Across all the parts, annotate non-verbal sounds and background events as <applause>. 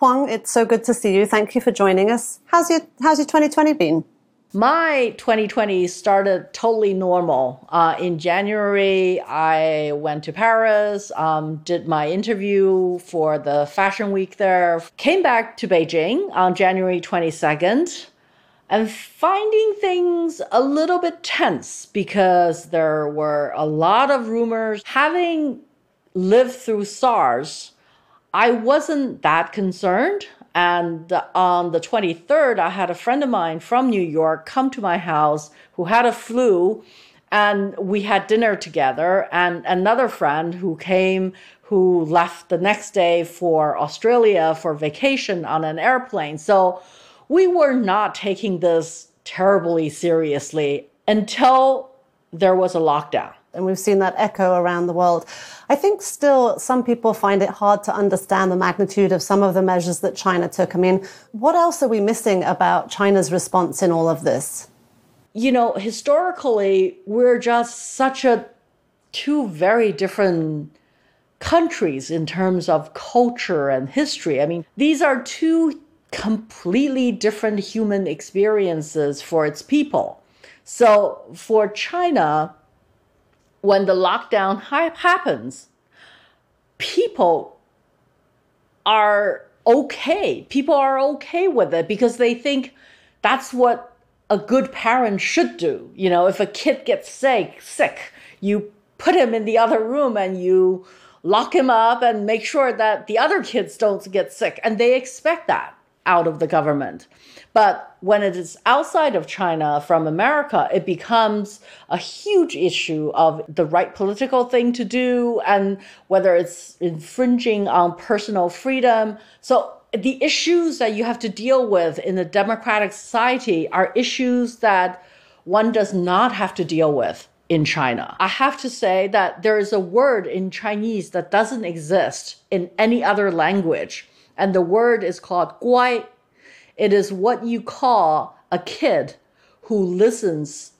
Huang, it's so good to see you. Thank you for joining us. How's your How's your 2020 been? My 2020 started totally normal. Uh, in January, I went to Paris, um, did my interview for the Fashion Week there, came back to Beijing on January 22nd, and finding things a little bit tense because there were a lot of rumors. Having lived through SARS, I wasn't that concerned. And uh, on the 23rd, I had a friend of mine from New York come to my house who had a flu, and we had dinner together. And another friend who came, who left the next day for Australia for vacation on an airplane. So we were not taking this terribly seriously until there was a lockdown. And we've seen that echo around the world. I think still some people find it hard to understand the magnitude of some of the measures that China took. I mean, what else are we missing about China's response in all of this? You know, historically, we're just such a two very different countries in terms of culture and history. I mean, these are two completely different human experiences for its people. So for China, when the lockdown happens, people are okay. People are okay with it because they think that's what a good parent should do. You know, if a kid gets sick, sick, you put him in the other room and you lock him up and make sure that the other kids don't get sick. And they expect that out of the government. But when it is outside of China from America, it becomes a huge issue of the right political thing to do and whether it's infringing on personal freedom. So the issues that you have to deal with in a democratic society are issues that one does not have to deal with in China. I have to say that there is a word in Chinese that doesn't exist in any other language. And the word is called guai it is what you call a kid who listens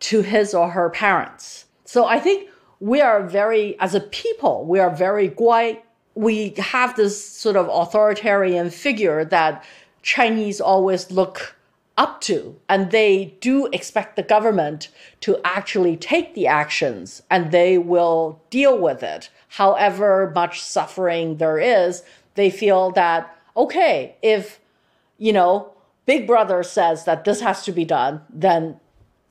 to his or her parents. So I think we are very, as a people, we are very guai. We have this sort of authoritarian figure that Chinese always look up to. And they do expect the government to actually take the actions and they will deal with it. However much suffering there is, they feel that, okay, if you know, Big Brother says that this has to be done, then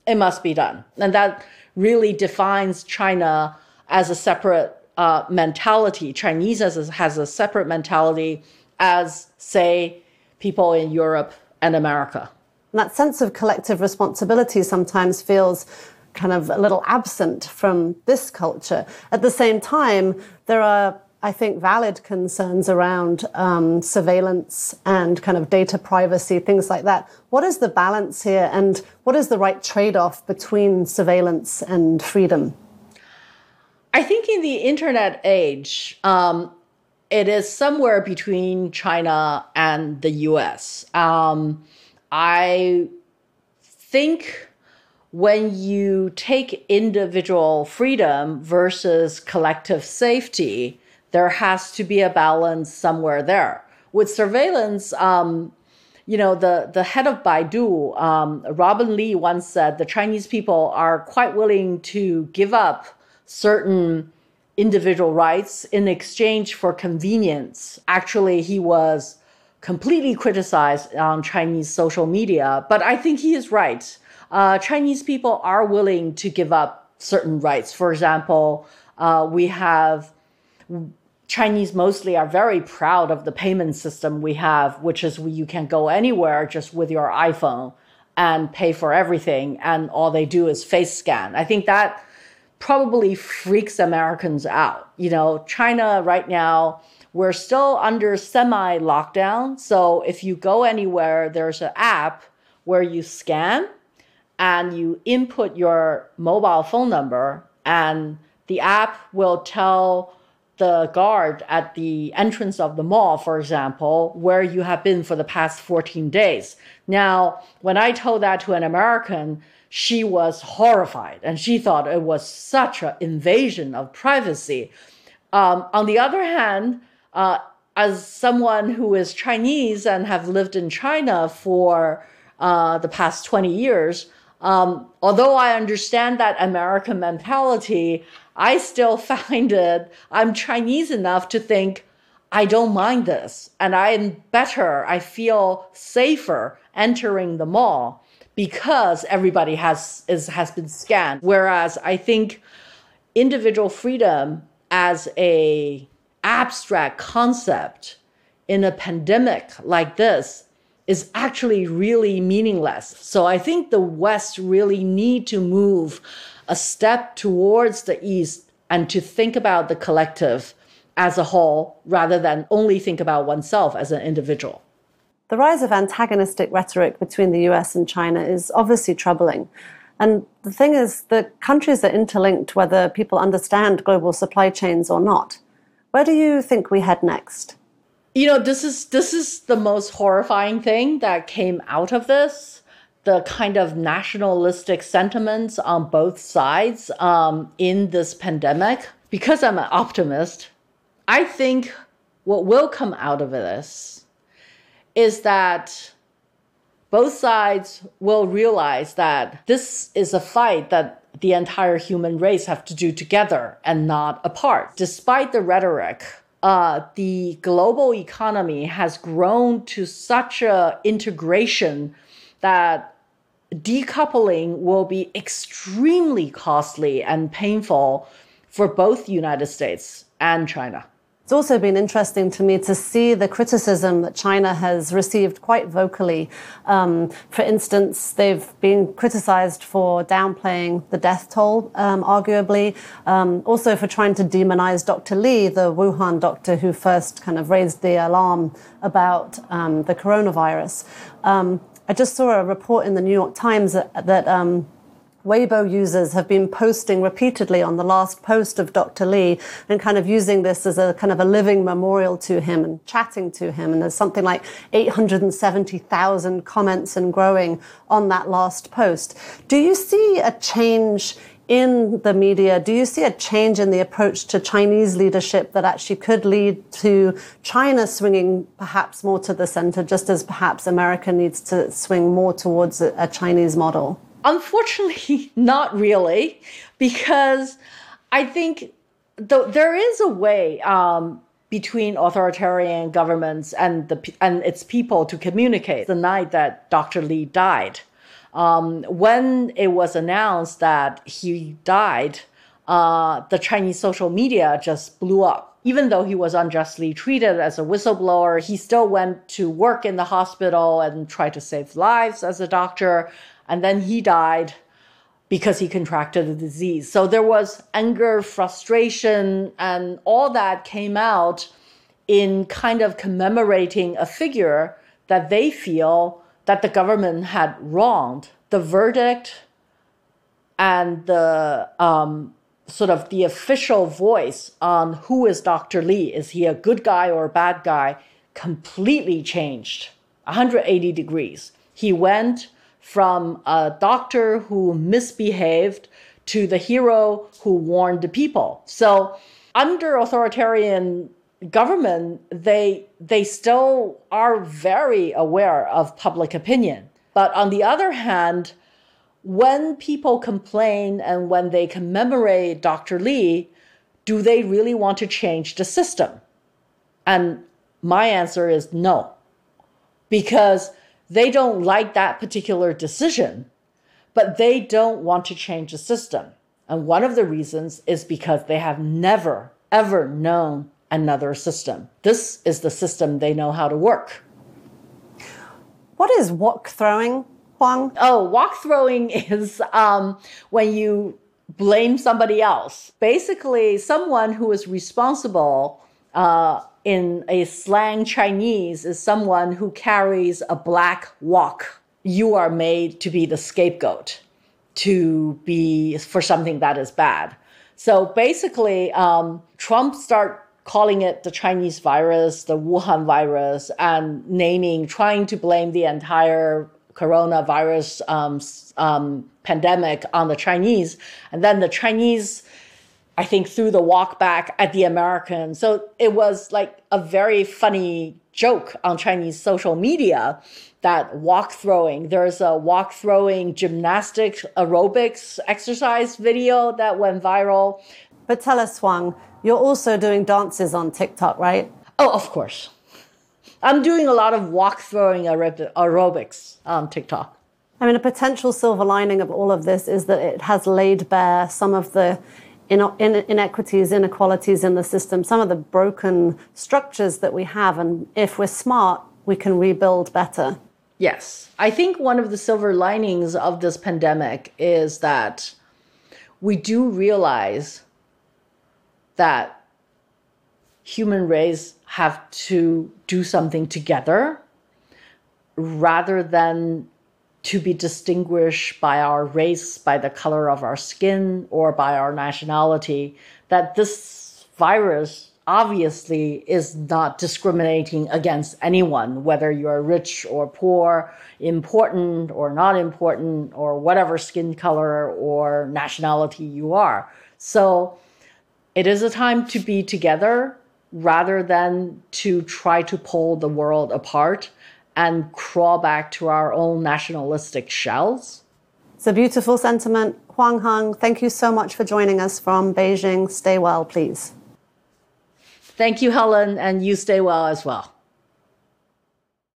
it must be done. And that really defines China as a separate uh, mentality. Chinese as a, has a separate mentality as, say, people in Europe and America. And that sense of collective responsibility sometimes feels kind of a little absent from this culture. At the same time, there are I think, valid concerns around um, surveillance and kind of data privacy, things like that. What is the balance here, and what is the right trade off between surveillance and freedom? I think in the internet age, um, it is somewhere between China and the US. Um, I think when you take individual freedom versus collective safety, there has to be a balance somewhere there. With surveillance, um, you know, the, the head of Baidu, um, Robin Li, once said the Chinese people are quite willing to give up certain individual rights in exchange for convenience. Actually, he was completely criticized on Chinese social media, but I think he is right. Uh, Chinese people are willing to give up certain rights. For example, uh, we have Chinese mostly are very proud of the payment system we have, which is you can go anywhere just with your iPhone and pay for everything, and all they do is face scan. I think that probably freaks Americans out. You know, China right now, we're still under semi lockdown. So if you go anywhere, there's an app where you scan and you input your mobile phone number, and the app will tell the guard at the entrance of the mall, for example, where you have been for the past 14 days. Now, when I told that to an American, she was horrified and she thought it was such an invasion of privacy. Um, on the other hand, uh, as someone who is Chinese and have lived in China for uh, the past 20 years, um, although I understand that American mentality, I still <laughs> find it, I'm Chinese enough to think, I don't mind this. And I'm better, I feel safer entering the mall because everybody has, is, has been scanned. Whereas I think individual freedom as a abstract concept in a pandemic like this is actually really meaningless. So I think the West really need to move a step towards the East and to think about the collective as a whole rather than only think about oneself as an individual. The rise of antagonistic rhetoric between the US and China is obviously troubling. And the thing is, the countries are interlinked whether people understand global supply chains or not. Where do you think we head next? You know, this is this is the most horrifying thing that came out of this. The kind of nationalistic sentiments on both sides um, in this pandemic. Because I'm an optimist, I think what will come out of this is that both sides will realize that this is a fight that the entire human race have to do together and not apart. Despite the rhetoric, uh, the global economy has grown to such a integration that decoupling will be extremely costly and painful for both United States and China. It's also been interesting to me to see the criticism that China has received quite vocally. Um, for instance, they've been criticized for downplaying the death toll, um, arguably, um, also for trying to demonize Dr. Li, the Wuhan doctor who first kind of raised the alarm about um, the coronavirus. Um, I just saw a report in the New York Times that, that um, Weibo users have been posting repeatedly on the last post of Dr. Li and kind of using this as a kind of a living memorial to him and chatting to him. And there's something like 870,000 comments and growing on that last post. Do you see a change in the media? Do you see a change in the approach to Chinese leadership that actually could lead to China swinging perhaps more to the center, just as perhaps America needs to swing more towards a, Chinese model? Unfortunately, <laughs> not really, because I think th- there is a way um, between authoritarian governments and the and its people to communicate. The night that Dr. Li died, um, when it was announced that he died, uh, the Chinese social media just blew up. Even though he was unjustly treated as a whistleblower, he still went to work in the hospital and tried to save lives as a doctor and then he died because he contracted the disease. So there was anger, frustration, and all that came out in kind of commemorating a figure that they feel that the government had wronged. The verdict and the um, sort of the official voice on who is Dr. Li, is he a good guy or a bad guy, completely changed 180 degrees. He went from a doctor who misbehaved to the hero who warned the people. So under authoritarian government, they they still are very aware of public opinion. But on the other hand, when people complain and when they commemorate Dr. Li, do they really want to change the system? And my answer is no. Because they don't like that particular decision, but they don't want to change the system. And one of the reasons is because they have never, ever known another system. This is the system they know how to work. What is wok throwing, Huang? Oh, wok throwing <laughs> is um, when you blame somebody else. Basically, someone who is responsible uh, in a slang Chinese is someone who carries a black wok. You are made to be the scapegoat, to be for something that is bad. So basically, um, Trump start calling it the Chinese virus, the Wuhan virus, and naming, trying to blame the entire coronavirus um, um, pandemic on the Chinese. And then the Chinese I think, threw the wok back at the Americans. So it was like a very funny joke on Chinese social media that wok throwing. There's a wok throwing gymnastics aerobics exercise video that went viral. But tell us, Huang, you're also doing dances on TikTok, right? Oh, of course. I'm doing a lot of wok throwing aerobics on TikTok. I mean, a potential silver lining of all of this is that it has laid bare some of the inequities, inequalities in the system, some of the broken structures that we have. And if we're smart, we can rebuild better. Yes. I think one of the silver linings of this pandemic is that we do realize that human race have to do something together rather than to be distinguished by our race, by the color of our skin, or by our nationality, that this virus obviously is not discriminating against anyone, whether you're rich or poor, important or not important, or whatever skin color or nationality you are. So it is a time to be together rather than to try to pull the world apart and crawl back to our own nationalistic shells. It's a beautiful sentiment. Huang Heng, thank you so much for joining us from Beijing. Stay well, please. Thank you, Helen, and you stay well as well.